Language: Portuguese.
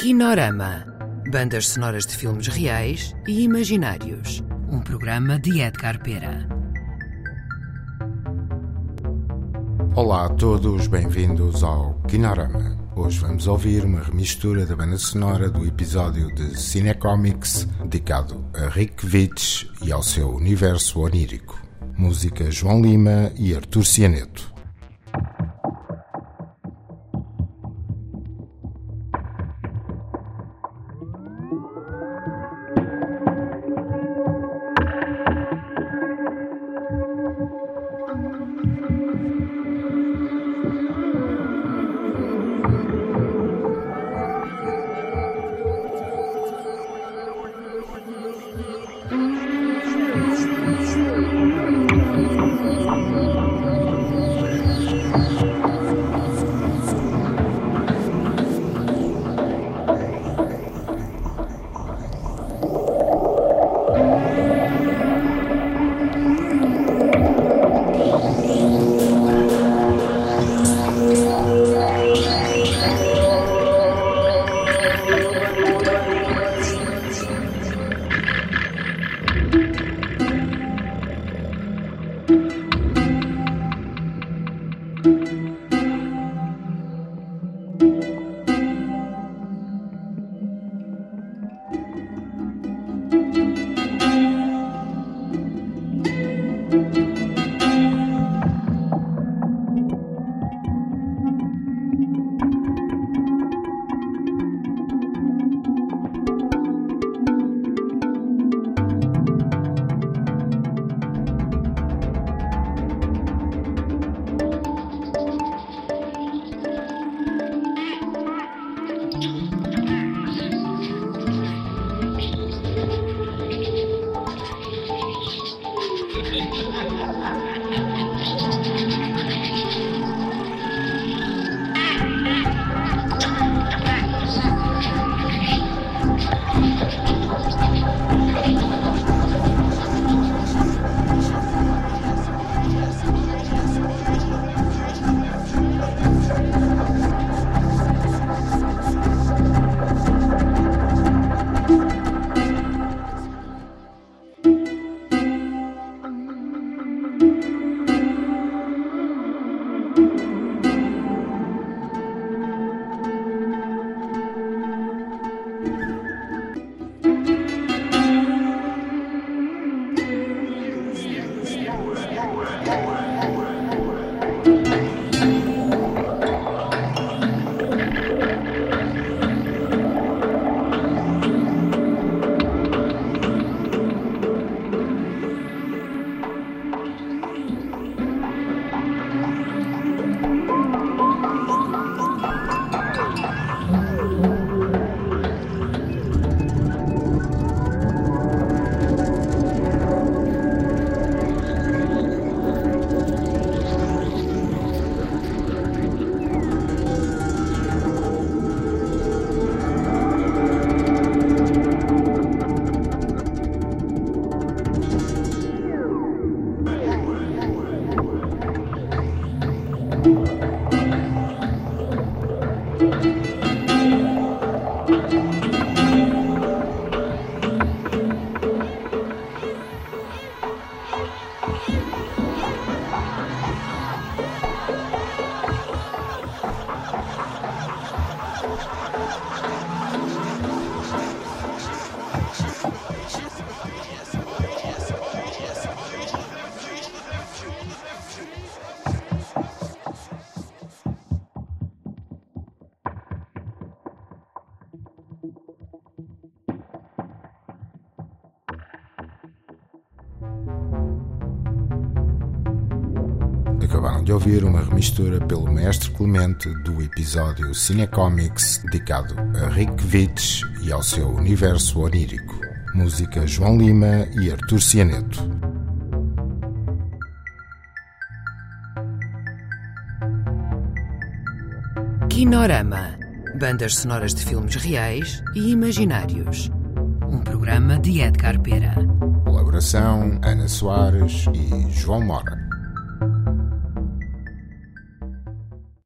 Kinorama. Bandas sonoras de filmes reais e imaginários. Um programa de Edgar Pera. Olá a todos, bem-vindos ao Kinorama. Hoje vamos ouvir uma remistura da banda sonora do episódio de Cinecomics dedicado a Rick Vitch e ao seu universo onírico. Música João Lima e Artur Cianeto. Ha ha ha ha! Música Acabaram de ouvir uma remistura pelo mestre Clemente do episódio Cinecomics dedicado a Rick Vitch e ao seu universo onírico. Música João Lima e Artur Cianeto. Kinorama. Bandas sonoras de filmes reais e imaginários. Um programa de Edgar Pera. Colaboração Ana Soares e João Mora.